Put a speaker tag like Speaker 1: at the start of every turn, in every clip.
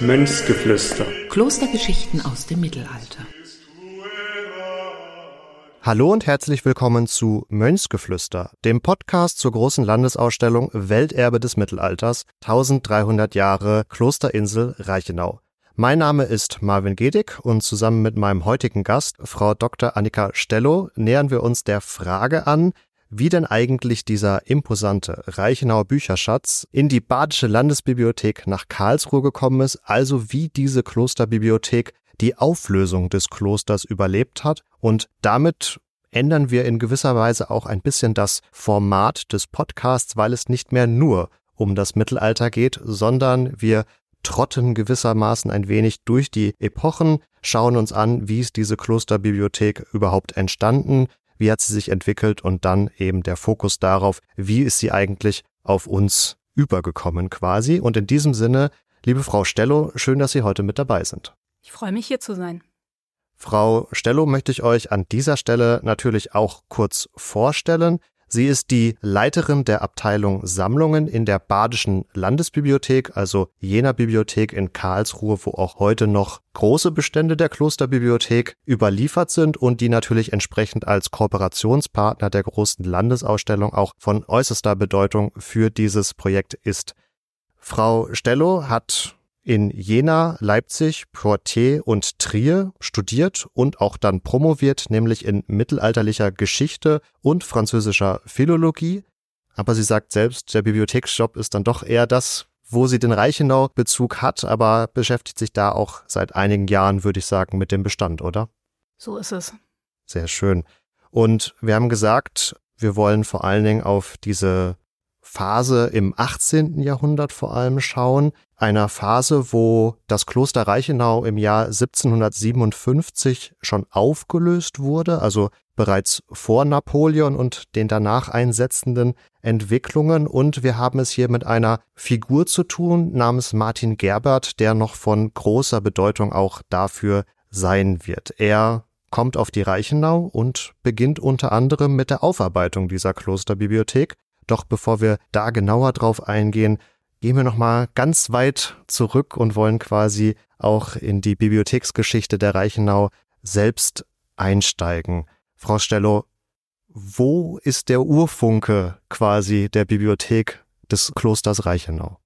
Speaker 1: Mönchsgeflüster.
Speaker 2: Klostergeschichten aus dem Mittelalter.
Speaker 3: Hallo und herzlich willkommen zu Mönchsgeflüster, dem Podcast zur großen Landesausstellung Welterbe des Mittelalters 1300 Jahre Klosterinsel Reichenau. Mein Name ist Marvin Gedig und zusammen mit meinem heutigen Gast, Frau Dr. Annika Stello, nähern wir uns der Frage an, wie denn eigentlich dieser imposante Reichenauer Bücherschatz in die Badische Landesbibliothek nach Karlsruhe gekommen ist, also wie diese Klosterbibliothek die Auflösung des Klosters überlebt hat. Und damit ändern wir in gewisser Weise auch ein bisschen das Format des Podcasts, weil es nicht mehr nur um das Mittelalter geht, sondern wir trotten gewissermaßen ein wenig durch die Epochen, schauen uns an, wie ist diese Klosterbibliothek überhaupt entstanden, wie hat sie sich entwickelt und dann eben der Fokus darauf, wie ist sie eigentlich auf uns übergekommen quasi. Und in diesem Sinne, liebe Frau Stello, schön, dass Sie heute mit dabei sind.
Speaker 4: Ich freue mich hier zu sein.
Speaker 3: Frau Stello möchte ich euch an dieser Stelle natürlich auch kurz vorstellen. Sie ist die Leiterin der Abteilung Sammlungen in der Badischen Landesbibliothek, also jener Bibliothek in Karlsruhe, wo auch heute noch große Bestände der Klosterbibliothek überliefert sind und die natürlich entsprechend als Kooperationspartner der großen Landesausstellung auch von äußerster Bedeutung für dieses Projekt ist. Frau Stello hat in Jena, Leipzig, Poitiers und Trier studiert und auch dann promoviert, nämlich in mittelalterlicher Geschichte und französischer Philologie. Aber sie sagt selbst, der Bibliotheksjob ist dann doch eher das, wo sie den Reichenau-Bezug hat, aber beschäftigt sich da auch seit einigen Jahren, würde ich sagen, mit dem Bestand, oder?
Speaker 4: So ist es.
Speaker 3: Sehr schön. Und wir haben gesagt, wir wollen vor allen Dingen auf diese Phase im 18. Jahrhundert vor allem schauen, einer Phase, wo das Kloster Reichenau im Jahr 1757 schon aufgelöst wurde, also bereits vor Napoleon und den danach einsetzenden Entwicklungen. Und wir haben es hier mit einer Figur zu tun namens Martin Gerbert, der noch von großer Bedeutung auch dafür sein wird. Er kommt auf die Reichenau und beginnt unter anderem mit der Aufarbeitung dieser Klosterbibliothek doch bevor wir da genauer drauf eingehen, gehen wir nochmal ganz weit zurück und wollen quasi auch in die Bibliotheksgeschichte der Reichenau selbst einsteigen. Frau Stello, wo ist der Urfunke quasi der Bibliothek des Klosters Reichenau?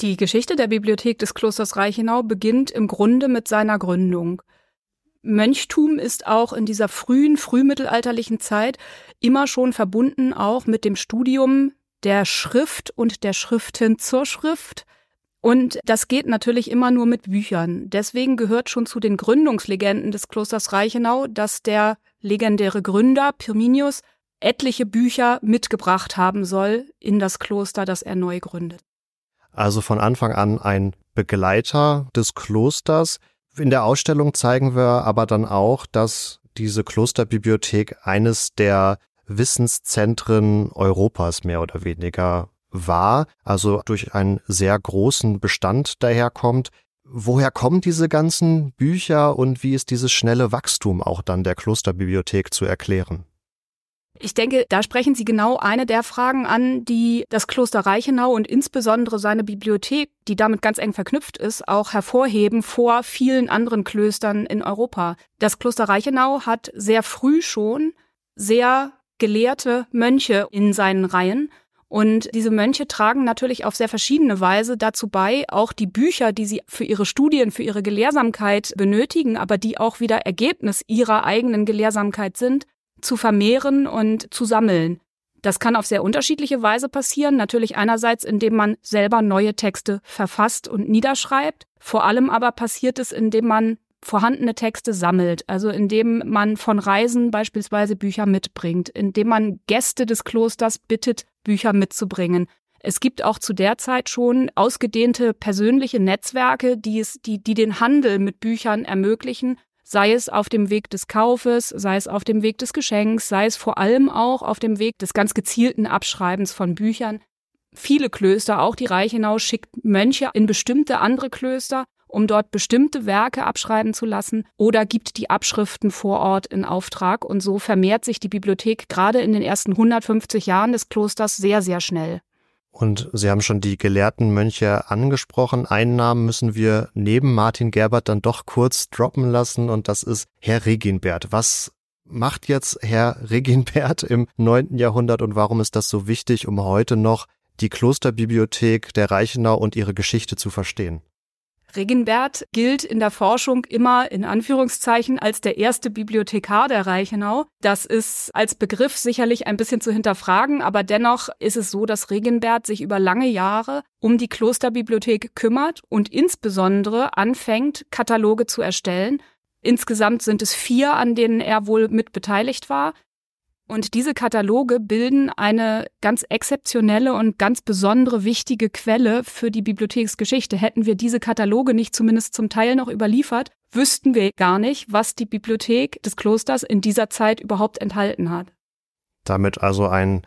Speaker 4: Die Geschichte der Bibliothek des Klosters Reichenau beginnt im Grunde mit seiner Gründung. Mönchtum ist auch in dieser frühen, frühmittelalterlichen Zeit immer schon verbunden auch mit dem Studium der Schrift und der Schriften zur Schrift. Und das geht natürlich immer nur mit Büchern. Deswegen gehört schon zu den Gründungslegenden des Klosters Reichenau, dass der legendäre Gründer Pirminius etliche Bücher mitgebracht haben soll in das Kloster, das er neu gründet.
Speaker 3: Also von Anfang an ein Begleiter des Klosters, in der Ausstellung zeigen wir aber dann auch, dass diese Klosterbibliothek eines der Wissenszentren Europas mehr oder weniger war, also durch einen sehr großen Bestand daherkommt. Woher kommen diese ganzen Bücher und wie ist dieses schnelle Wachstum auch dann der Klosterbibliothek zu erklären?
Speaker 4: Ich denke, da sprechen Sie genau eine der Fragen an, die das Kloster Reichenau und insbesondere seine Bibliothek, die damit ganz eng verknüpft ist, auch hervorheben vor vielen anderen Klöstern in Europa. Das Kloster Reichenau hat sehr früh schon sehr gelehrte Mönche in seinen Reihen. Und diese Mönche tragen natürlich auf sehr verschiedene Weise dazu bei, auch die Bücher, die sie für ihre Studien, für ihre Gelehrsamkeit benötigen, aber die auch wieder Ergebnis ihrer eigenen Gelehrsamkeit sind, zu vermehren und zu sammeln. Das kann auf sehr unterschiedliche Weise passieren. Natürlich einerseits, indem man selber neue Texte verfasst und niederschreibt. Vor allem aber passiert es, indem man vorhandene Texte sammelt, also indem man von Reisen beispielsweise Bücher mitbringt, indem man Gäste des Klosters bittet, Bücher mitzubringen. Es gibt auch zu der Zeit schon ausgedehnte persönliche Netzwerke, die es, die, die den Handel mit Büchern ermöglichen sei es auf dem Weg des Kaufes, sei es auf dem Weg des Geschenks, sei es vor allem auch auf dem Weg des ganz gezielten Abschreibens von Büchern. Viele Klöster, auch die Reichenau, schickt Mönche in bestimmte andere Klöster, um dort bestimmte Werke abschreiben zu lassen oder gibt die Abschriften vor Ort in Auftrag und so vermehrt sich die Bibliothek gerade in den ersten 150 Jahren des Klosters sehr, sehr schnell.
Speaker 3: Und Sie haben schon die gelehrten Mönche angesprochen. Einen Namen müssen wir neben Martin Gerbert dann doch kurz droppen lassen und das ist Herr Reginbert. Was macht jetzt Herr Reginbert im neunten Jahrhundert und warum ist das so wichtig, um heute noch die Klosterbibliothek der Reichenau und ihre Geschichte zu verstehen?
Speaker 4: Reginbert gilt in der Forschung immer in Anführungszeichen als der erste Bibliothekar der Reichenau. Das ist als Begriff sicherlich ein bisschen zu hinterfragen, aber dennoch ist es so, dass Reginbert sich über lange Jahre um die Klosterbibliothek kümmert und insbesondere anfängt, Kataloge zu erstellen. Insgesamt sind es vier, an denen er wohl mit beteiligt war. Und diese Kataloge bilden eine ganz exzeptionelle und ganz besondere wichtige Quelle für die Bibliotheksgeschichte. Hätten wir diese Kataloge nicht zumindest zum Teil noch überliefert, wüssten wir gar nicht, was die Bibliothek des Klosters in dieser Zeit überhaupt enthalten hat.
Speaker 3: Damit also ein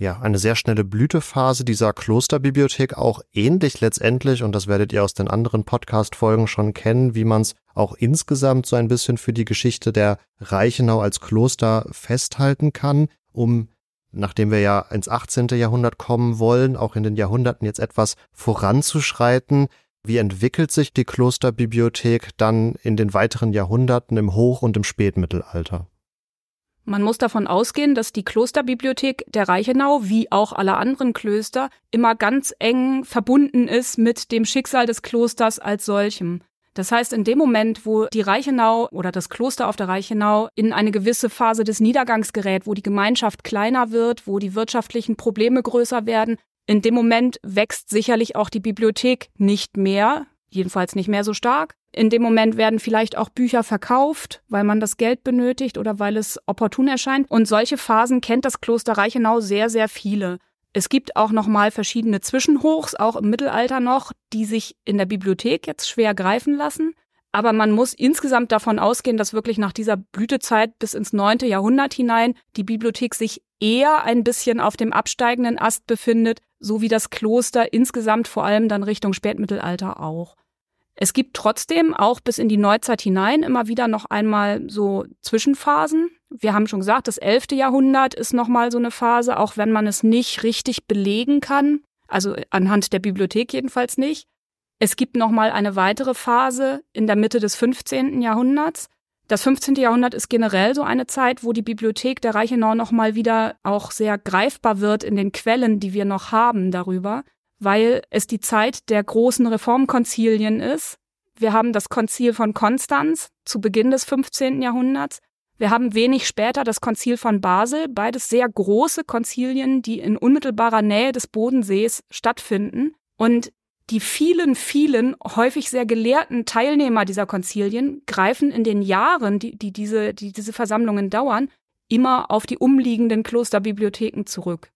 Speaker 3: ja, eine sehr schnelle Blütephase dieser Klosterbibliothek, auch ähnlich letztendlich, und das werdet ihr aus den anderen Podcast-Folgen schon kennen, wie man es auch insgesamt so ein bisschen für die Geschichte der Reichenau als Kloster festhalten kann, um nachdem wir ja ins 18. Jahrhundert kommen wollen, auch in den Jahrhunderten jetzt etwas voranzuschreiten. Wie entwickelt sich die Klosterbibliothek dann in den weiteren Jahrhunderten im Hoch- und im Spätmittelalter?
Speaker 4: Man muss davon ausgehen, dass die Klosterbibliothek der Reichenau, wie auch alle anderen Klöster, immer ganz eng verbunden ist mit dem Schicksal des Klosters als solchem. Das heißt, in dem Moment, wo die Reichenau oder das Kloster auf der Reichenau in eine gewisse Phase des Niedergangs gerät, wo die Gemeinschaft kleiner wird, wo die wirtschaftlichen Probleme größer werden, in dem Moment wächst sicherlich auch die Bibliothek nicht mehr, jedenfalls nicht mehr so stark. In dem Moment werden vielleicht auch Bücher verkauft, weil man das Geld benötigt oder weil es opportun erscheint. Und solche Phasen kennt das Kloster Reichenau sehr, sehr viele. Es gibt auch noch mal verschiedene Zwischenhochs, auch im Mittelalter noch, die sich in der Bibliothek jetzt schwer greifen lassen. Aber man muss insgesamt davon ausgehen, dass wirklich nach dieser Blütezeit bis ins neunte Jahrhundert hinein die Bibliothek sich eher ein bisschen auf dem absteigenden Ast befindet, so wie das Kloster insgesamt vor allem dann Richtung Spätmittelalter auch. Es gibt trotzdem auch bis in die Neuzeit hinein immer wieder noch einmal so Zwischenphasen. Wir haben schon gesagt, das 11. Jahrhundert ist nochmal so eine Phase, auch wenn man es nicht richtig belegen kann. Also anhand der Bibliothek jedenfalls nicht. Es gibt nochmal eine weitere Phase in der Mitte des 15. Jahrhunderts. Das 15. Jahrhundert ist generell so eine Zeit, wo die Bibliothek der Reichenau nochmal wieder auch sehr greifbar wird in den Quellen, die wir noch haben darüber weil es die Zeit der großen Reformkonzilien ist. Wir haben das Konzil von Konstanz zu Beginn des 15. Jahrhunderts. Wir haben wenig später das Konzil von Basel, beides sehr große Konzilien, die in unmittelbarer Nähe des Bodensees stattfinden. Und die vielen, vielen, häufig sehr gelehrten Teilnehmer dieser Konzilien greifen in den Jahren, die, die, diese, die diese Versammlungen dauern, immer auf die umliegenden Klosterbibliotheken zurück.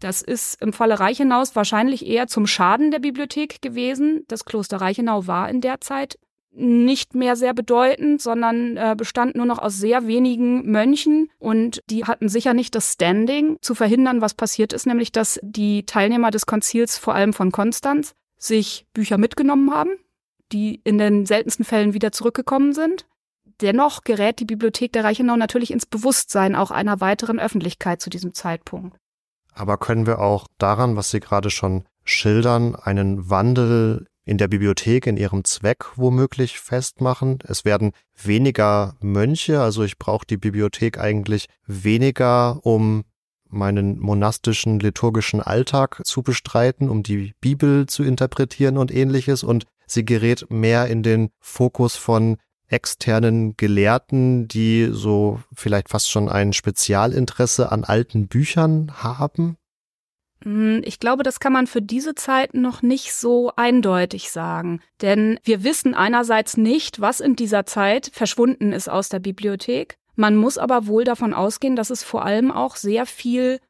Speaker 4: Das ist im Falle Reichenaus wahrscheinlich eher zum Schaden der Bibliothek gewesen. Das Kloster Reichenau war in der Zeit nicht mehr sehr bedeutend, sondern äh, bestand nur noch aus sehr wenigen Mönchen und die hatten sicher nicht das Standing zu verhindern, was passiert ist, nämlich dass die Teilnehmer des Konzils, vor allem von Konstanz, sich Bücher mitgenommen haben, die in den seltensten Fällen wieder zurückgekommen sind. Dennoch gerät die Bibliothek der Reichenau natürlich ins Bewusstsein auch einer weiteren Öffentlichkeit zu diesem Zeitpunkt.
Speaker 3: Aber können wir auch daran, was Sie gerade schon schildern, einen Wandel in der Bibliothek, in ihrem Zweck womöglich festmachen. Es werden weniger Mönche, also ich brauche die Bibliothek eigentlich weniger, um meinen monastischen liturgischen Alltag zu bestreiten, um die Bibel zu interpretieren und ähnliches. Und sie gerät mehr in den Fokus von externen Gelehrten, die so vielleicht fast schon ein Spezialinteresse an alten Büchern haben?
Speaker 4: Hm, ich glaube, das kann man für diese Zeit noch nicht so eindeutig sagen. Denn wir wissen einerseits nicht, was in dieser Zeit verschwunden ist aus der Bibliothek. Man muss aber wohl davon ausgehen, dass es vor allem auch sehr viel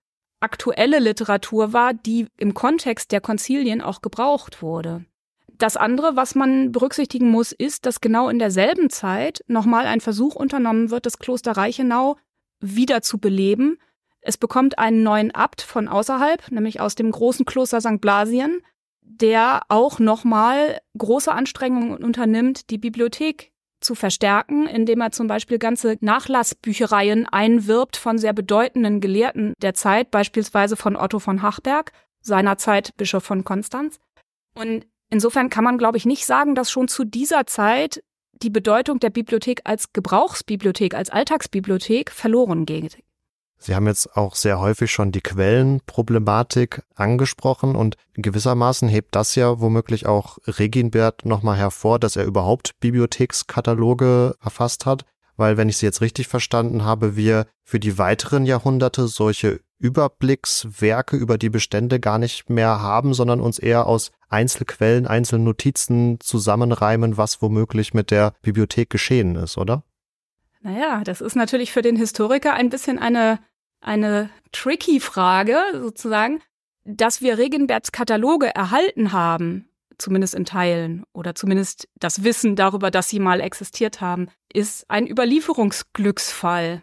Speaker 4: aktuelle Literatur war, die im Kontext der Konzilien auch gebraucht wurde. Das andere, was man berücksichtigen muss, ist, dass genau in derselben Zeit nochmal ein Versuch unternommen wird, das Kloster Reichenau wieder zu beleben. Es bekommt einen neuen Abt von außerhalb, nämlich aus dem großen Kloster St. Blasien, der auch nochmal große Anstrengungen unternimmt, die Bibliothek zu verstärken, indem er zum Beispiel ganze Nachlassbüchereien einwirbt von sehr bedeutenden Gelehrten der Zeit, beispielsweise von Otto von Hachberg, seinerzeit Bischof von Konstanz. Und insofern kann man, glaube ich, nicht sagen, dass schon zu dieser Zeit die Bedeutung der Bibliothek als Gebrauchsbibliothek, als Alltagsbibliothek verloren geht.
Speaker 3: Sie haben jetzt auch sehr häufig schon die Quellenproblematik angesprochen und gewissermaßen hebt das ja womöglich auch Reginbert nochmal hervor, dass er überhaupt Bibliothekskataloge verfasst hat, weil wenn ich Sie jetzt richtig verstanden habe, wir für die weiteren Jahrhunderte solche Überblickswerke über die Bestände gar nicht mehr haben, sondern uns eher aus Einzelquellen, Einzelnotizen zusammenreimen, was womöglich mit der Bibliothek geschehen ist, oder?
Speaker 4: Naja, das ist natürlich für den Historiker ein bisschen eine, eine tricky Frage, sozusagen, dass wir Regenbergs Kataloge erhalten haben, zumindest in Teilen, oder zumindest das Wissen darüber, dass sie mal existiert haben, ist ein Überlieferungsglücksfall.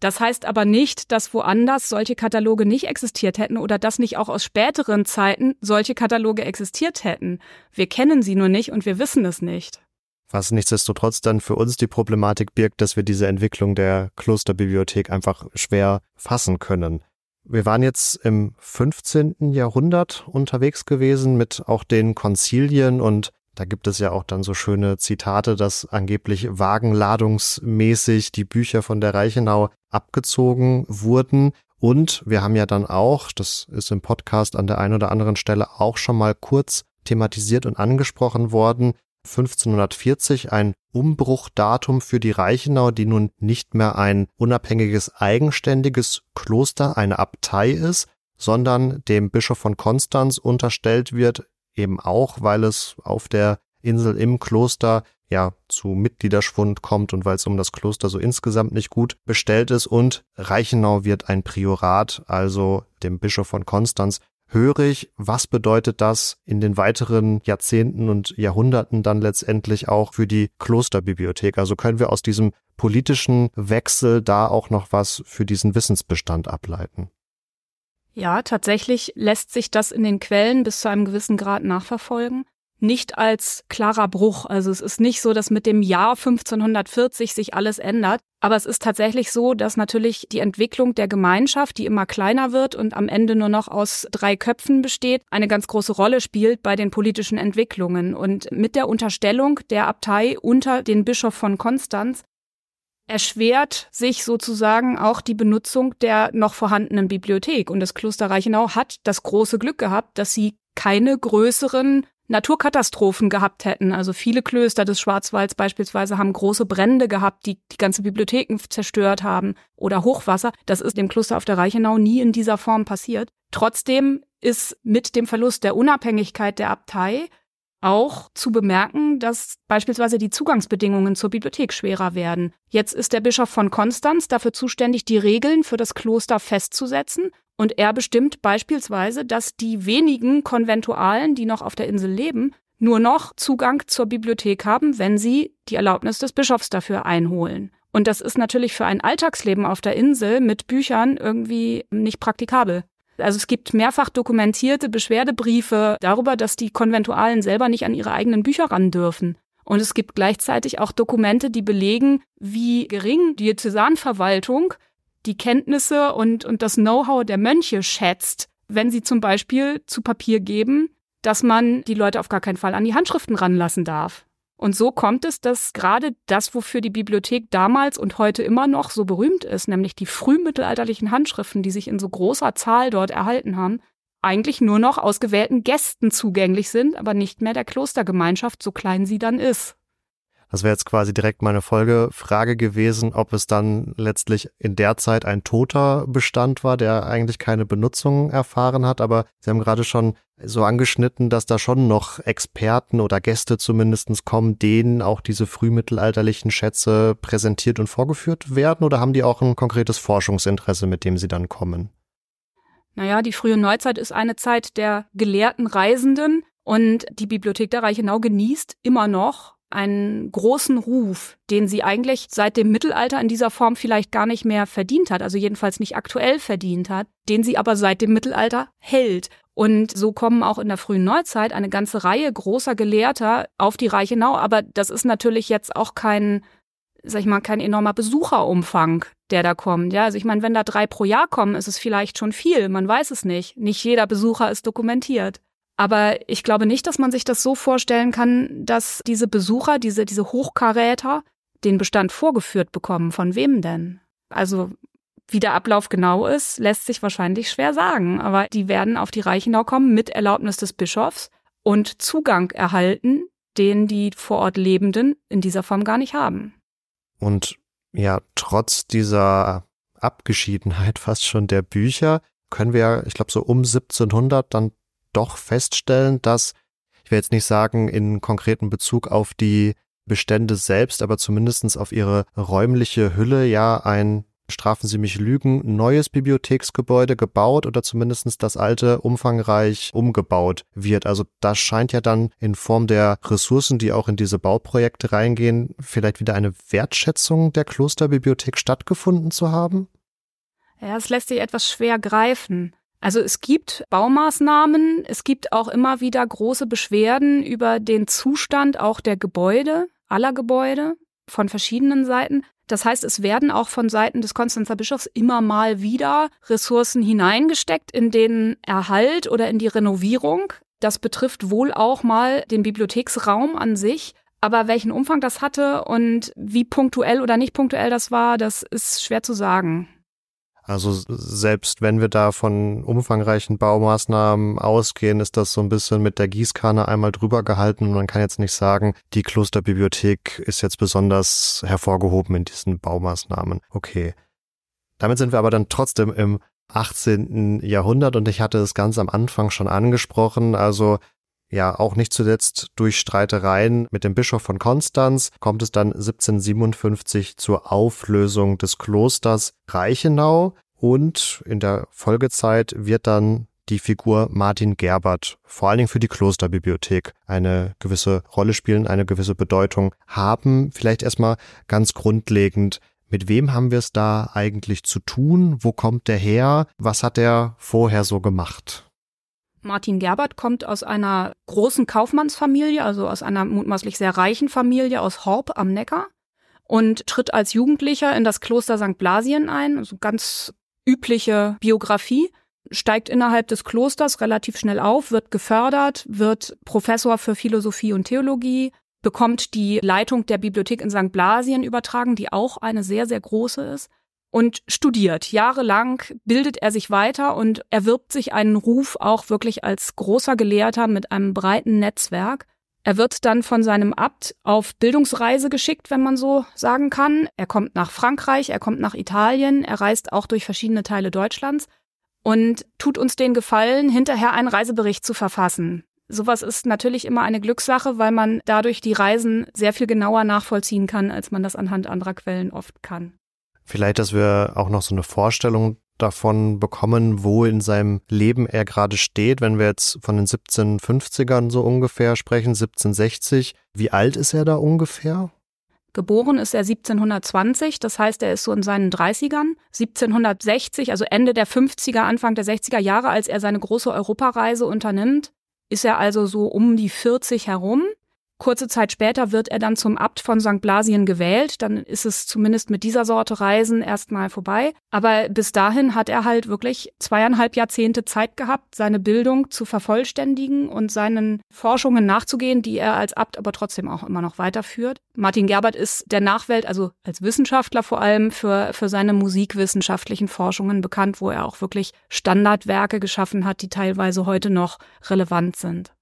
Speaker 4: Das heißt aber nicht, dass woanders solche Kataloge nicht existiert hätten oder dass nicht auch aus späteren Zeiten solche Kataloge existiert hätten. Wir kennen sie nur nicht und wir wissen es nicht.
Speaker 3: Was nichtsdestotrotz dann für uns die Problematik birgt, dass wir diese Entwicklung der Klosterbibliothek einfach schwer fassen können. Wir waren jetzt im 15. Jahrhundert unterwegs gewesen mit auch den Konzilien und da gibt es ja auch dann so schöne Zitate, dass angeblich wagenladungsmäßig die Bücher von der Reichenau abgezogen wurden. Und wir haben ja dann auch, das ist im Podcast an der einen oder anderen Stelle auch schon mal kurz thematisiert und angesprochen worden, 1540 ein Umbruchdatum für die Reichenau, die nun nicht mehr ein unabhängiges, eigenständiges Kloster, eine Abtei ist, sondern dem Bischof von Konstanz unterstellt wird, eben auch, weil es auf der Insel im Kloster ja zu Mitgliederschwund kommt und weil es um das Kloster so insgesamt nicht gut bestellt ist und Reichenau wird ein Priorat, also dem Bischof von Konstanz hörig. Was bedeutet das in den weiteren Jahrzehnten und Jahrhunderten dann letztendlich auch für die Klosterbibliothek? Also können wir aus diesem politischen Wechsel da auch noch was für diesen Wissensbestand ableiten?
Speaker 4: Ja, tatsächlich lässt sich das in den Quellen bis zu einem gewissen Grad nachverfolgen. Nicht als klarer Bruch. Also es ist nicht so, dass mit dem Jahr 1540 sich alles ändert. Aber es ist tatsächlich so, dass natürlich die Entwicklung der Gemeinschaft, die immer kleiner wird und am Ende nur noch aus drei Köpfen besteht, eine ganz große Rolle spielt bei den politischen Entwicklungen. Und mit der Unterstellung der Abtei unter den Bischof von Konstanz erschwert sich sozusagen auch die Benutzung der noch vorhandenen Bibliothek. Und das Kloster Reichenau hat das große Glück gehabt, dass sie keine größeren Naturkatastrophen gehabt hätten. Also viele Klöster des Schwarzwalds beispielsweise haben große Brände gehabt, die die ganze Bibliotheken zerstört haben oder Hochwasser. Das ist dem Kloster auf der Reichenau nie in dieser Form passiert. Trotzdem ist mit dem Verlust der Unabhängigkeit der Abtei auch zu bemerken, dass beispielsweise die Zugangsbedingungen zur Bibliothek schwerer werden. Jetzt ist der Bischof von Konstanz dafür zuständig, die Regeln für das Kloster festzusetzen. Und er bestimmt beispielsweise, dass die wenigen Konventualen, die noch auf der Insel leben, nur noch Zugang zur Bibliothek haben, wenn sie die Erlaubnis des Bischofs dafür einholen. Und das ist natürlich für ein Alltagsleben auf der Insel mit Büchern irgendwie nicht praktikabel. Also es gibt mehrfach dokumentierte Beschwerdebriefe darüber, dass die Konventualen selber nicht an ihre eigenen Bücher ran dürfen. Und es gibt gleichzeitig auch Dokumente, die belegen, wie gering die Diözesanverwaltung die Kenntnisse und, und das Know-how der Mönche schätzt, wenn sie zum Beispiel zu Papier geben, dass man die Leute auf gar keinen Fall an die Handschriften ranlassen darf. Und so kommt es, dass gerade das, wofür die Bibliothek damals und heute immer noch so berühmt ist, nämlich die frühmittelalterlichen Handschriften, die sich in so großer Zahl dort erhalten haben, eigentlich nur noch ausgewählten Gästen zugänglich sind, aber nicht mehr der Klostergemeinschaft, so klein sie dann ist.
Speaker 3: Das wäre jetzt quasi direkt meine Folgefrage gewesen, ob es dann letztlich in der Zeit ein toter Bestand war, der eigentlich keine Benutzung erfahren hat. Aber Sie haben gerade schon so angeschnitten, dass da schon noch Experten oder Gäste zumindest kommen, denen auch diese frühmittelalterlichen Schätze präsentiert und vorgeführt werden? Oder haben die auch ein konkretes Forschungsinteresse, mit dem sie dann kommen?
Speaker 4: Naja, die frühe Neuzeit ist eine Zeit der gelehrten Reisenden und die Bibliothek der Reichenau genießt immer noch einen großen Ruf, den sie eigentlich seit dem Mittelalter in dieser Form vielleicht gar nicht mehr verdient hat, also jedenfalls nicht aktuell verdient hat, den sie aber seit dem Mittelalter hält. Und so kommen auch in der frühen Neuzeit eine ganze Reihe großer Gelehrter auf die Reichenau, aber das ist natürlich jetzt auch kein sag ich mal, kein enormer Besucherumfang, der da kommt. Ja, also ich meine, wenn da drei pro Jahr kommen, ist es vielleicht schon viel. Man weiß es nicht. Nicht jeder Besucher ist dokumentiert. Aber ich glaube nicht, dass man sich das so vorstellen kann, dass diese Besucher, diese, diese Hochkaräter, den Bestand vorgeführt bekommen. Von wem denn? Also wie der Ablauf genau ist, lässt sich wahrscheinlich schwer sagen. Aber die werden auf die Reichenau kommen mit Erlaubnis des Bischofs und Zugang erhalten, den die vor Ort Lebenden in dieser Form gar nicht haben.
Speaker 3: Und ja, trotz dieser Abgeschiedenheit fast schon der Bücher können wir, ich glaube, so um 1700 dann doch feststellen, dass, ich will jetzt nicht sagen in konkreten Bezug auf die Bestände selbst, aber zumindestens auf ihre räumliche Hülle ja ein strafen Sie mich Lügen, neues Bibliotheksgebäude gebaut oder zumindestens das alte umfangreich umgebaut wird. Also das scheint ja dann in Form der Ressourcen, die auch in diese Bauprojekte reingehen, vielleicht wieder eine Wertschätzung der Klosterbibliothek stattgefunden zu haben?
Speaker 4: Ja, es lässt sich etwas schwer greifen. Also es gibt Baumaßnahmen, es gibt auch immer wieder große Beschwerden über den Zustand auch der Gebäude aller Gebäude von verschiedenen Seiten. Das heißt, es werden auch von Seiten des Konstanzer Bischofs immer mal wieder Ressourcen hineingesteckt in den Erhalt oder in die Renovierung. Das betrifft wohl auch mal den Bibliotheksraum an sich. Aber welchen Umfang das hatte und wie punktuell oder nicht punktuell das war, das ist schwer zu sagen.
Speaker 3: Also selbst wenn wir da von umfangreichen Baumaßnahmen ausgehen, ist das so ein bisschen mit der Gießkanne einmal drüber gehalten. Man kann jetzt nicht sagen, die Klosterbibliothek ist jetzt besonders hervorgehoben in diesen Baumaßnahmen. Okay. Damit sind wir aber dann trotzdem im 18. Jahrhundert und ich hatte es ganz am Anfang schon angesprochen. Also ja, auch nicht zuletzt durch Streitereien mit dem Bischof von Konstanz kommt es dann 1757 zur Auflösung des Klosters Reichenau und in der Folgezeit wird dann die Figur Martin Gerbert vor allen Dingen für die Klosterbibliothek eine gewisse Rolle spielen, eine gewisse Bedeutung haben. Vielleicht erstmal ganz grundlegend, mit wem haben wir es da eigentlich zu tun? Wo kommt der her? Was hat er vorher so gemacht?
Speaker 4: Martin Gerbert kommt aus einer großen Kaufmannsfamilie, also aus einer mutmaßlich sehr reichen Familie aus Horb am Neckar und tritt als Jugendlicher in das Kloster St. Blasien ein, also ganz übliche Biografie, steigt innerhalb des Klosters relativ schnell auf, wird gefördert, wird Professor für Philosophie und Theologie, bekommt die Leitung der Bibliothek in St. Blasien übertragen, die auch eine sehr, sehr große ist und studiert. Jahrelang bildet er sich weiter und erwirbt sich einen Ruf auch wirklich als großer Gelehrter mit einem breiten Netzwerk. Er wird dann von seinem Abt auf Bildungsreise geschickt, wenn man so sagen kann. Er kommt nach Frankreich, er kommt nach Italien, er reist auch durch verschiedene Teile Deutschlands und tut uns den Gefallen, hinterher einen Reisebericht zu verfassen. Sowas ist natürlich immer eine Glückssache, weil man dadurch die Reisen sehr viel genauer nachvollziehen kann, als man das anhand anderer Quellen oft kann.
Speaker 3: Vielleicht, dass wir auch noch so eine Vorstellung davon bekommen, wo in seinem Leben er gerade steht, wenn wir jetzt von den 1750ern so ungefähr sprechen, 1760. Wie alt ist er da ungefähr?
Speaker 4: Geboren ist er 1720, das heißt, er ist so in seinen 30ern. 1760, also Ende der 50er, Anfang der 60er Jahre, als er seine große Europareise unternimmt, ist er also so um die 40 herum. Kurze Zeit später wird er dann zum Abt von St. Blasien gewählt. Dann ist es zumindest mit dieser Sorte Reisen erstmal vorbei. Aber bis dahin hat er halt wirklich zweieinhalb Jahrzehnte Zeit gehabt, seine Bildung zu vervollständigen und seinen Forschungen nachzugehen, die er als Abt aber trotzdem auch immer noch weiterführt. Martin Gerbert ist der Nachwelt, also als Wissenschaftler vor allem, für, für seine musikwissenschaftlichen Forschungen bekannt, wo er auch wirklich Standardwerke geschaffen hat, die teilweise heute noch relevant sind.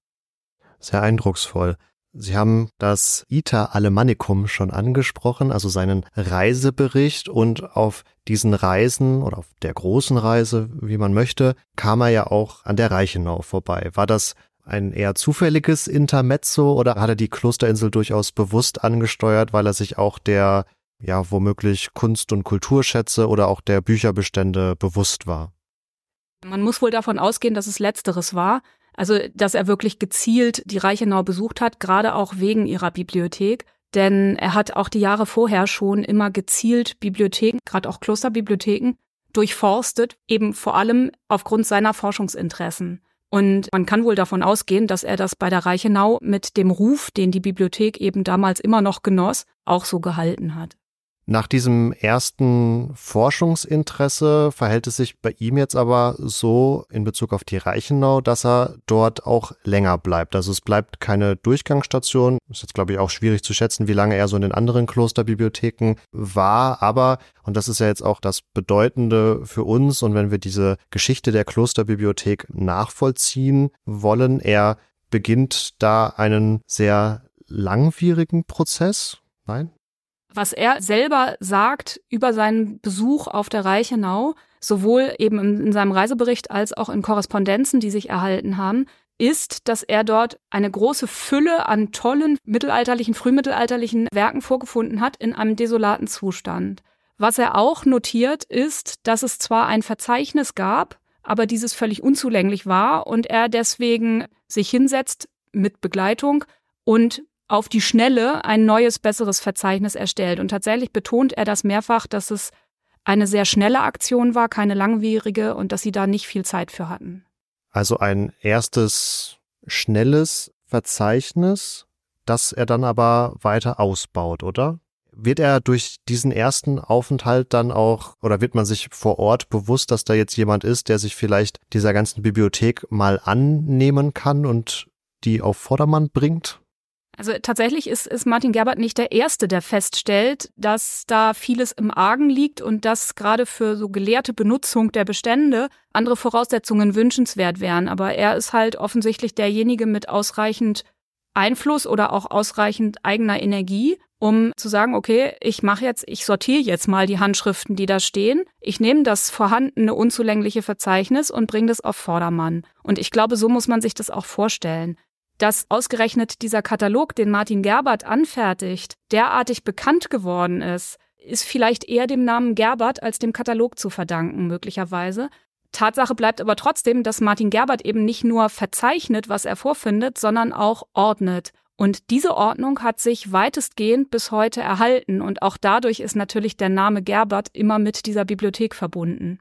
Speaker 3: Sehr eindrucksvoll. Sie haben das Ita Alemannicum schon angesprochen, also seinen Reisebericht und auf diesen Reisen oder auf der großen Reise, wie man möchte, kam er ja auch an der Reichenau vorbei. War das ein eher zufälliges Intermezzo oder hat er die Klosterinsel durchaus bewusst angesteuert, weil er sich auch der, ja, womöglich Kunst- und Kulturschätze oder auch der Bücherbestände bewusst war?
Speaker 4: Man muss wohl davon ausgehen, dass es letzteres war. Also, dass er wirklich gezielt die Reichenau besucht hat, gerade auch wegen ihrer Bibliothek. Denn er hat auch die Jahre vorher schon immer gezielt Bibliotheken, gerade auch Klosterbibliotheken, durchforstet, eben vor allem aufgrund seiner Forschungsinteressen. Und man kann wohl davon ausgehen, dass er das bei der Reichenau mit dem Ruf, den die Bibliothek eben damals immer noch genoss, auch so gehalten hat.
Speaker 3: Nach diesem ersten Forschungsinteresse verhält es sich bei ihm jetzt aber so in Bezug auf die Reichenau, dass er dort auch länger bleibt. Also es bleibt keine Durchgangsstation. Ist jetzt, glaube ich, auch schwierig zu schätzen, wie lange er so in den anderen Klosterbibliotheken war. Aber, und das ist ja jetzt auch das Bedeutende für uns, und wenn wir diese Geschichte der Klosterbibliothek nachvollziehen wollen, er beginnt da einen sehr langwierigen Prozess. Nein?
Speaker 4: Was er selber sagt über seinen Besuch auf der Reichenau, sowohl eben in seinem Reisebericht als auch in Korrespondenzen, die sich erhalten haben, ist, dass er dort eine große Fülle an tollen mittelalterlichen, frühmittelalterlichen Werken vorgefunden hat in einem desolaten Zustand. Was er auch notiert, ist, dass es zwar ein Verzeichnis gab, aber dieses völlig unzulänglich war und er deswegen sich hinsetzt mit Begleitung und auf die Schnelle ein neues, besseres Verzeichnis erstellt. Und tatsächlich betont er das mehrfach, dass es eine sehr schnelle Aktion war, keine langwierige und dass sie da nicht viel Zeit für hatten.
Speaker 3: Also ein erstes schnelles Verzeichnis, das er dann aber weiter ausbaut, oder? Wird er durch diesen ersten Aufenthalt dann auch, oder wird man sich vor Ort bewusst, dass da jetzt jemand ist, der sich vielleicht dieser ganzen Bibliothek mal annehmen kann und die auf Vordermann bringt?
Speaker 4: Also tatsächlich ist, ist Martin Gerbert nicht der Erste, der feststellt, dass da vieles im Argen liegt und dass gerade für so gelehrte Benutzung der Bestände andere Voraussetzungen wünschenswert wären. Aber er ist halt offensichtlich derjenige mit ausreichend Einfluss oder auch ausreichend eigener Energie, um zu sagen, okay, ich mache jetzt, ich sortiere jetzt mal die Handschriften, die da stehen. Ich nehme das vorhandene unzulängliche Verzeichnis und bringe das auf Vordermann. Und ich glaube, so muss man sich das auch vorstellen dass ausgerechnet dieser Katalog, den Martin Gerbert anfertigt, derartig bekannt geworden ist, ist vielleicht eher dem Namen Gerbert als dem Katalog zu verdanken, möglicherweise. Tatsache bleibt aber trotzdem, dass Martin Gerbert eben nicht nur verzeichnet, was er vorfindet, sondern auch ordnet. Und diese Ordnung hat sich weitestgehend bis heute erhalten und auch dadurch ist natürlich der Name Gerbert immer mit dieser Bibliothek verbunden.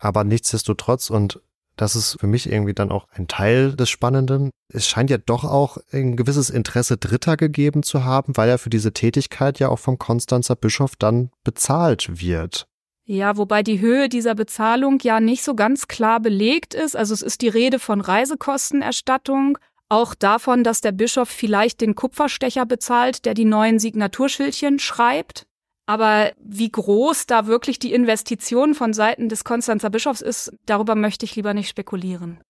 Speaker 3: Aber nichtsdestotrotz und das ist für mich irgendwie dann auch ein Teil des Spannenden. Es scheint ja doch auch ein gewisses Interesse Dritter gegeben zu haben, weil er für diese Tätigkeit ja auch vom Konstanzer Bischof dann bezahlt wird.
Speaker 4: Ja, wobei die Höhe dieser Bezahlung ja nicht so ganz klar belegt ist. Also es ist die Rede von Reisekostenerstattung, auch davon, dass der Bischof vielleicht den Kupferstecher bezahlt, der die neuen Signaturschildchen schreibt. Aber wie groß da wirklich die Investition von Seiten des Konstanzer Bischofs ist, darüber möchte ich lieber nicht spekulieren.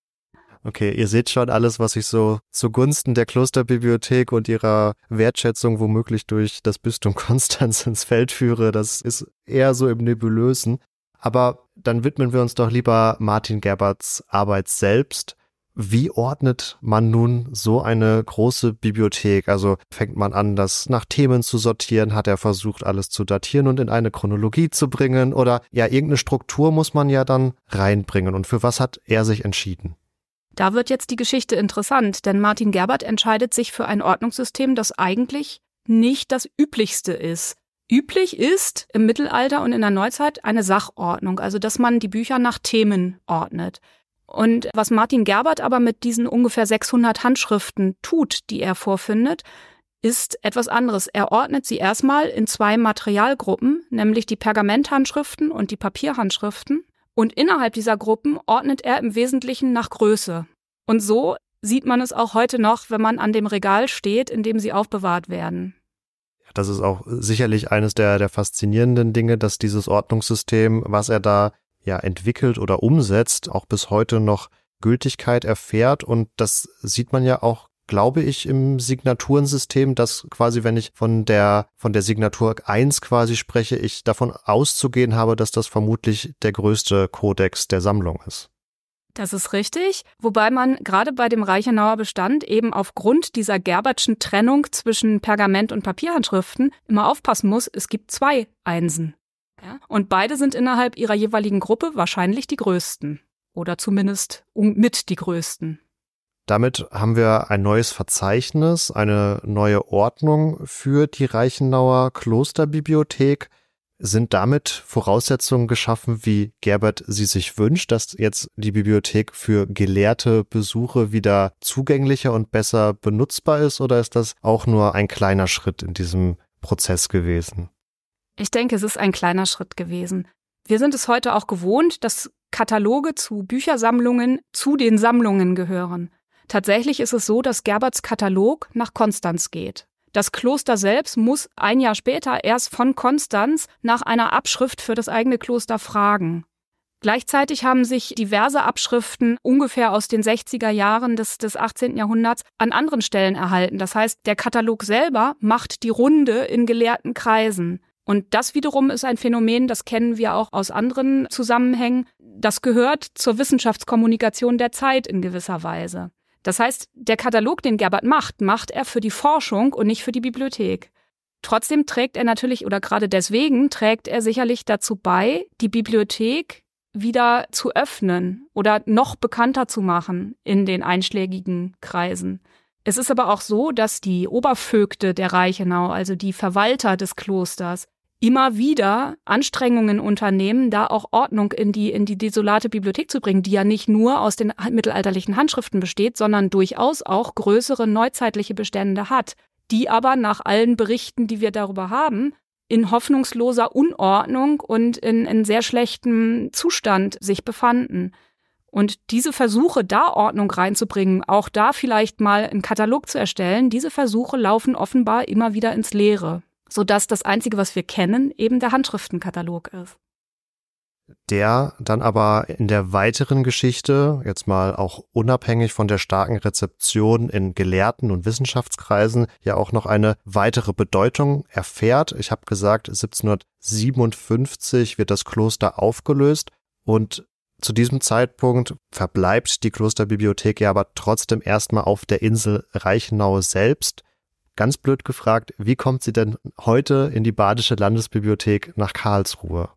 Speaker 3: Okay, ihr seht schon alles, was ich so zugunsten der Klosterbibliothek und ihrer Wertschätzung womöglich durch das Bistum Konstanz ins Feld führe. Das ist eher so im Nebulösen. Aber dann widmen wir uns doch lieber Martin Gerberts Arbeit selbst. Wie ordnet man nun so eine große Bibliothek? Also fängt man an, das nach Themen zu sortieren? Hat er versucht, alles zu datieren und in eine Chronologie zu bringen? Oder ja, irgendeine Struktur muss man ja dann reinbringen. Und für was hat er sich entschieden?
Speaker 4: Da wird jetzt die Geschichte interessant, denn Martin Gerbert entscheidet sich für ein Ordnungssystem, das eigentlich nicht das üblichste ist. Üblich ist im Mittelalter und in der Neuzeit eine Sachordnung, also dass man die Bücher nach Themen ordnet. Und was Martin Gerbert aber mit diesen ungefähr 600 Handschriften tut, die er vorfindet, ist etwas anderes. Er ordnet sie erstmal in zwei Materialgruppen, nämlich die Pergamenthandschriften und die Papierhandschriften. Und innerhalb dieser Gruppen ordnet er im Wesentlichen nach Größe. Und so sieht man es auch heute noch, wenn man an dem Regal steht, in dem sie aufbewahrt werden.
Speaker 3: Das ist auch sicherlich eines der, der faszinierenden Dinge, dass dieses Ordnungssystem, was er da ja entwickelt oder umsetzt, auch bis heute noch Gültigkeit erfährt. Und das sieht man ja auch, glaube ich, im Signaturensystem, dass quasi, wenn ich von der, von der Signatur 1 quasi spreche, ich davon auszugehen habe, dass das vermutlich der größte Kodex der Sammlung ist.
Speaker 4: Das ist richtig, wobei man gerade bei dem Reichenauer Bestand eben aufgrund dieser Gerbertschen Trennung zwischen Pergament und Papierhandschriften immer aufpassen muss, es gibt zwei Einsen. Ja? Und beide sind innerhalb ihrer jeweiligen Gruppe wahrscheinlich die größten. Oder zumindest mit die größten.
Speaker 3: Damit haben wir ein neues Verzeichnis, eine neue Ordnung für die Reichenauer Klosterbibliothek. Sind damit Voraussetzungen geschaffen, wie Gerbert sie sich wünscht, dass jetzt die Bibliothek für gelehrte Besuche wieder zugänglicher und besser benutzbar ist? Oder ist das auch nur ein kleiner Schritt in diesem Prozess gewesen?
Speaker 4: Ich denke, es ist ein kleiner Schritt gewesen. Wir sind es heute auch gewohnt, dass Kataloge zu Büchersammlungen zu den Sammlungen gehören. Tatsächlich ist es so, dass Gerberts Katalog nach Konstanz geht. Das Kloster selbst muss ein Jahr später erst von Konstanz nach einer Abschrift für das eigene Kloster fragen. Gleichzeitig haben sich diverse Abschriften ungefähr aus den 60er Jahren des, des 18. Jahrhunderts an anderen Stellen erhalten. Das heißt, der Katalog selber macht die Runde in gelehrten Kreisen. Und das wiederum ist ein Phänomen, das kennen wir auch aus anderen Zusammenhängen. Das gehört zur Wissenschaftskommunikation der Zeit in gewisser Weise. Das heißt, der Katalog, den Gerbert macht, macht er für die Forschung und nicht für die Bibliothek. Trotzdem trägt er natürlich, oder gerade deswegen trägt er sicherlich dazu bei, die Bibliothek wieder zu öffnen oder noch bekannter zu machen in den einschlägigen Kreisen. Es ist aber auch so, dass die Obervögte der Reichenau, also die Verwalter des Klosters, immer wieder Anstrengungen unternehmen, da auch Ordnung in die, in die desolate Bibliothek zu bringen, die ja nicht nur aus den mittelalterlichen Handschriften besteht, sondern durchaus auch größere neuzeitliche Bestände hat, die aber nach allen Berichten, die wir darüber haben, in hoffnungsloser Unordnung und in, in sehr schlechtem Zustand sich befanden. Und diese Versuche, da Ordnung reinzubringen, auch da vielleicht mal einen Katalog zu erstellen, diese Versuche laufen offenbar immer wieder ins Leere sodass das Einzige, was wir kennen, eben der Handschriftenkatalog ist.
Speaker 3: Der dann aber in der weiteren Geschichte, jetzt mal auch unabhängig von der starken Rezeption in Gelehrten und Wissenschaftskreisen, ja auch noch eine weitere Bedeutung erfährt. Ich habe gesagt, 1757 wird das Kloster aufgelöst und zu diesem Zeitpunkt verbleibt die Klosterbibliothek ja aber trotzdem erstmal auf der Insel Reichenau selbst. Ganz blöd gefragt, wie kommt sie denn heute in die Badische Landesbibliothek nach Karlsruhe?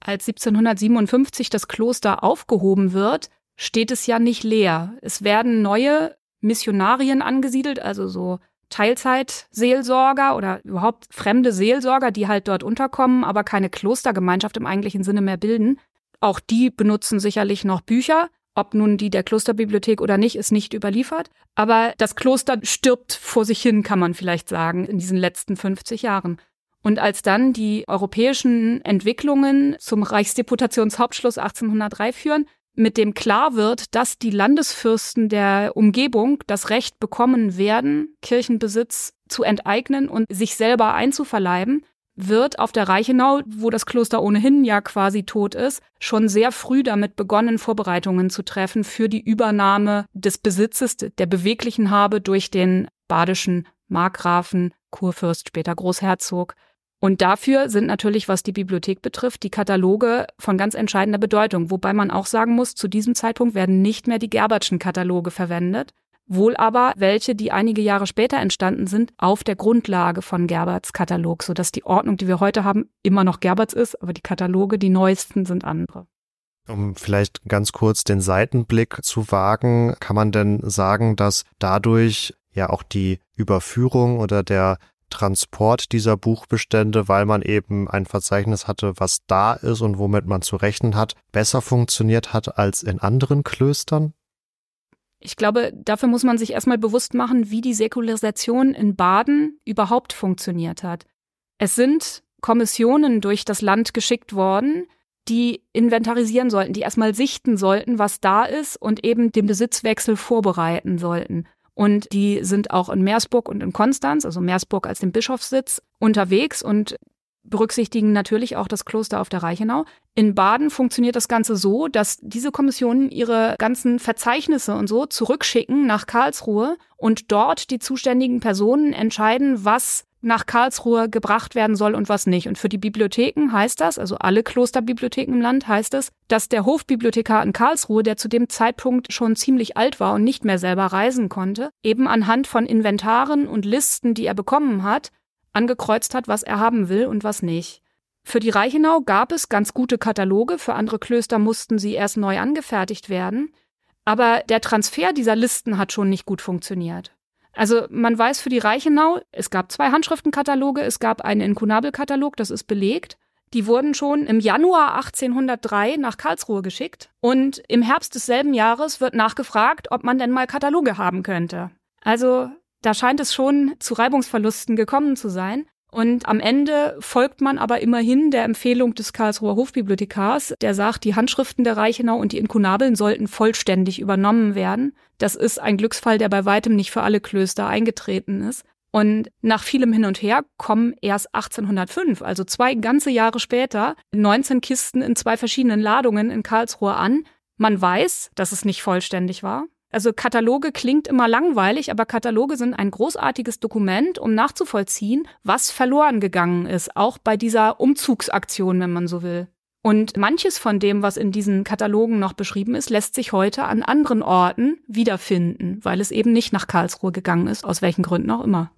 Speaker 4: Als 1757 das Kloster aufgehoben wird, steht es ja nicht leer. Es werden neue Missionarien angesiedelt, also so Teilzeitseelsorger oder überhaupt fremde Seelsorger, die halt dort unterkommen, aber keine Klostergemeinschaft im eigentlichen Sinne mehr bilden. Auch die benutzen sicherlich noch Bücher, ob nun die der Klosterbibliothek oder nicht, ist nicht überliefert. Aber das Kloster stirbt vor sich hin, kann man vielleicht sagen, in diesen letzten 50 Jahren. Und als dann die europäischen Entwicklungen zum Reichsdeputationshauptschluss 1803 führen, mit dem klar wird, dass die Landesfürsten der Umgebung das Recht bekommen werden, Kirchenbesitz zu enteignen und sich selber einzuverleiben, wird auf der Reichenau, wo das Kloster ohnehin ja quasi tot ist, schon sehr früh damit begonnen, Vorbereitungen zu treffen für die Übernahme des Besitzes der beweglichen Habe durch den badischen Markgrafen, Kurfürst, später Großherzog. Und dafür sind natürlich, was die Bibliothek betrifft, die Kataloge von ganz entscheidender Bedeutung. Wobei man auch sagen muss, zu diesem Zeitpunkt werden nicht mehr die Gerbertschen Kataloge verwendet, wohl aber welche, die einige Jahre später entstanden sind, auf der Grundlage von Gerberts Katalog, sodass die Ordnung, die wir heute haben, immer noch Gerberts ist, aber die Kataloge, die neuesten, sind andere.
Speaker 3: Um vielleicht ganz kurz den Seitenblick zu wagen, kann man denn sagen, dass dadurch ja auch die Überführung oder der Transport dieser Buchbestände, weil man eben ein Verzeichnis hatte, was da ist und womit man zu rechnen hat, besser funktioniert hat als in anderen Klöstern?
Speaker 4: Ich glaube, dafür muss man sich erstmal bewusst machen, wie die Säkularisation in Baden überhaupt funktioniert hat. Es sind Kommissionen durch das Land geschickt worden, die inventarisieren sollten, die erstmal sichten sollten, was da ist und eben den Besitzwechsel vorbereiten sollten. Und die sind auch in Meersburg und in Konstanz, also Meersburg als dem Bischofssitz, unterwegs und berücksichtigen natürlich auch das Kloster auf der Reichenau. In Baden funktioniert das Ganze so, dass diese Kommissionen ihre ganzen Verzeichnisse und so zurückschicken nach Karlsruhe und dort die zuständigen Personen entscheiden, was nach Karlsruhe gebracht werden soll und was nicht. Und für die Bibliotheken heißt das, also alle Klosterbibliotheken im Land heißt es, dass der Hofbibliothekar in Karlsruhe, der zu dem Zeitpunkt schon ziemlich alt war und nicht mehr selber reisen konnte, eben anhand von Inventaren und Listen, die er bekommen hat, angekreuzt hat, was er haben will und was nicht. Für die Reichenau gab es ganz gute Kataloge, für andere Klöster mussten sie erst neu angefertigt werden, aber der Transfer dieser Listen hat schon nicht gut funktioniert. Also man weiß für die Reichenau, es gab zwei Handschriftenkataloge, es gab einen Inkunabelkatalog, das ist belegt. Die wurden schon im Januar 1803 nach Karlsruhe geschickt und im Herbst desselben Jahres wird nachgefragt, ob man denn mal Kataloge haben könnte. Also da scheint es schon zu Reibungsverlusten gekommen zu sein. Und am Ende folgt man aber immerhin der Empfehlung des Karlsruher Hofbibliothekars, der sagt, die Handschriften der Reichenau und die Inkunabeln sollten vollständig übernommen werden. Das ist ein Glücksfall, der bei weitem nicht für alle Klöster eingetreten ist. Und nach vielem Hin und Her kommen erst 1805, also zwei ganze Jahre später, 19 Kisten in zwei verschiedenen Ladungen in Karlsruhe an. Man weiß, dass es nicht vollständig war. Also Kataloge klingt immer langweilig, aber Kataloge sind ein großartiges Dokument, um nachzuvollziehen, was verloren gegangen ist, auch bei dieser Umzugsaktion, wenn man so will. Und manches von dem, was in diesen Katalogen noch beschrieben ist, lässt sich heute an anderen Orten wiederfinden, weil es eben nicht nach Karlsruhe gegangen ist, aus welchen Gründen auch immer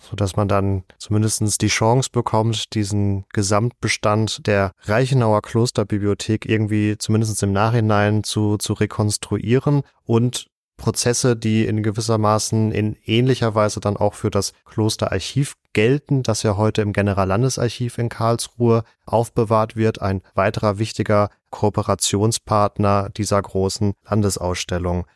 Speaker 3: so dass man dann zumindestens die Chance bekommt, diesen Gesamtbestand der Reichenauer Klosterbibliothek irgendwie zumindest im Nachhinein zu, zu rekonstruieren und Prozesse, die in gewissermaßen in ähnlicher Weise dann auch für das Klosterarchiv gelten, das ja heute im Generallandesarchiv in Karlsruhe aufbewahrt wird, ein weiterer wichtiger Kooperationspartner dieser großen Landesausstellung.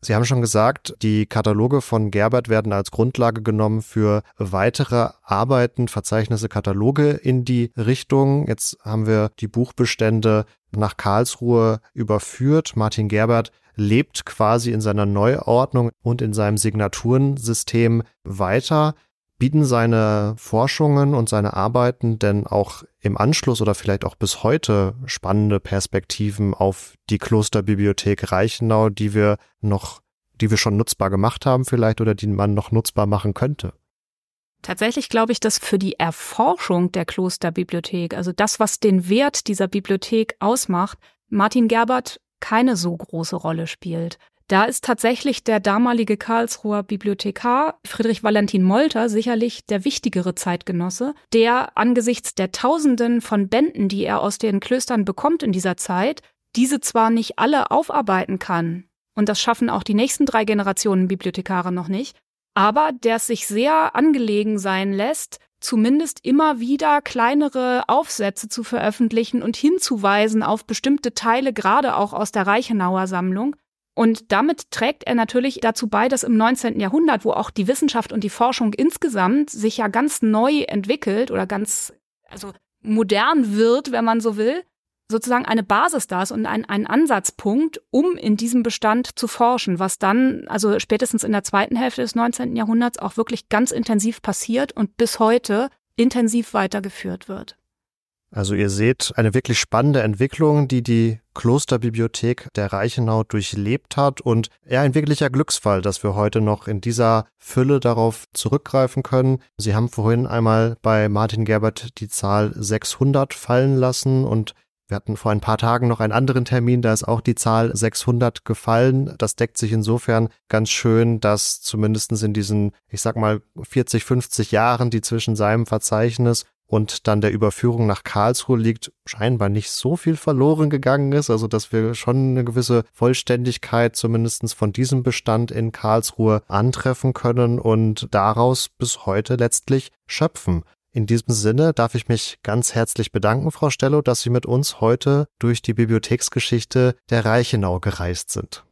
Speaker 3: Sie haben schon gesagt, die Kataloge von Gerbert werden als Grundlage genommen für weitere Arbeiten, Verzeichnisse, Kataloge in die Richtung. Jetzt haben wir die Buchbestände nach Karlsruhe überführt. Martin Gerbert lebt quasi in seiner Neuordnung und in seinem Signaturensystem weiter. Bieten seine Forschungen und seine Arbeiten denn auch im Anschluss oder vielleicht auch bis heute spannende Perspektiven auf die Klosterbibliothek Reichenau, die wir noch, die wir schon nutzbar gemacht haben vielleicht oder die man noch nutzbar machen könnte?
Speaker 4: Tatsächlich glaube ich, dass für die Erforschung der Klosterbibliothek, also das, was den Wert dieser Bibliothek ausmacht, Martin Gerbert keine so große Rolle spielt. Da ist tatsächlich der damalige Karlsruher Bibliothekar Friedrich Valentin Molter sicherlich der wichtigere Zeitgenosse, der angesichts der Tausenden von Bänden, die er aus den Klöstern bekommt in dieser Zeit, diese zwar nicht alle aufarbeiten kann, und das schaffen auch die nächsten drei Generationen Bibliothekare noch nicht, aber der es sich sehr angelegen sein lässt, zumindest immer wieder kleinere Aufsätze zu veröffentlichen und hinzuweisen auf bestimmte Teile, gerade auch aus der Reichenauer Sammlung, und damit trägt er natürlich dazu bei, dass im 19. Jahrhundert, wo auch die Wissenschaft und die Forschung insgesamt sich ja ganz neu entwickelt oder ganz, also modern wird, wenn man so will, sozusagen eine Basis da ist und ein, ein Ansatzpunkt, um in diesem Bestand zu forschen, was dann, also spätestens in der zweiten Hälfte des 19. Jahrhunderts auch wirklich ganz intensiv passiert und bis heute intensiv weitergeführt wird.
Speaker 3: Also ihr seht eine wirklich spannende Entwicklung, die die Klosterbibliothek der Reichenau durchlebt hat und eher ein wirklicher Glücksfall, dass wir heute noch in dieser Fülle darauf zurückgreifen können. Sie haben vorhin einmal bei Martin Gerbert die Zahl 600 fallen lassen und wir hatten vor ein paar Tagen noch einen anderen Termin, da ist auch die Zahl 600 gefallen. Das deckt sich insofern ganz schön, dass zumindestens in diesen, ich sag mal, 40, 50 Jahren, die zwischen seinem Verzeichnis und dann der Überführung nach Karlsruhe liegt, scheinbar nicht so viel verloren gegangen ist. Also dass wir schon eine gewisse Vollständigkeit zumindestens von diesem Bestand in Karlsruhe antreffen können und daraus bis heute letztlich schöpfen. In diesem Sinne darf ich mich ganz herzlich bedanken, Frau Stello, dass Sie mit uns heute durch die Bibliotheksgeschichte der Reichenau gereist sind.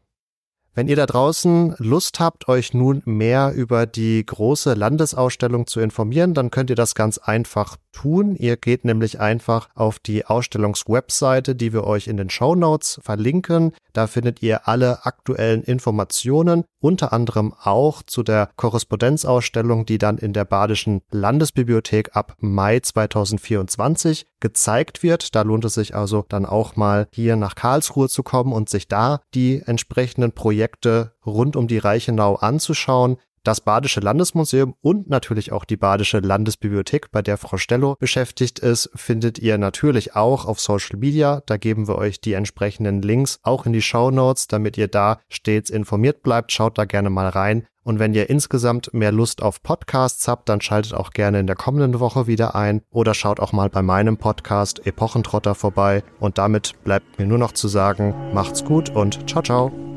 Speaker 3: Wenn ihr da draußen Lust habt, euch nun mehr über die große Landesausstellung zu informieren, dann könnt ihr das ganz einfach tun. Ihr geht nämlich einfach auf die Ausstellungswebseite, die wir euch in den Show Notes verlinken. Da findet ihr alle aktuellen Informationen, unter anderem auch zu der Korrespondenzausstellung, die dann in der Badischen Landesbibliothek ab Mai 2024 gezeigt wird. Da lohnt es sich also dann auch mal hier nach Karlsruhe zu kommen und sich da die entsprechenden Projekte rund um die Reichenau anzuschauen das Badische Landesmuseum und natürlich auch die Badische Landesbibliothek, bei der Frau Stello beschäftigt ist, findet ihr natürlich auch auf Social Media. Da geben wir euch die entsprechenden Links auch in die Show Notes, damit ihr da stets informiert bleibt. Schaut da gerne mal rein. Und wenn ihr insgesamt mehr Lust auf Podcasts habt, dann schaltet auch gerne in der kommenden Woche wieder ein oder schaut auch mal bei meinem Podcast Epochentrotter vorbei. Und damit bleibt mir nur noch zu sagen, macht's gut und ciao, ciao.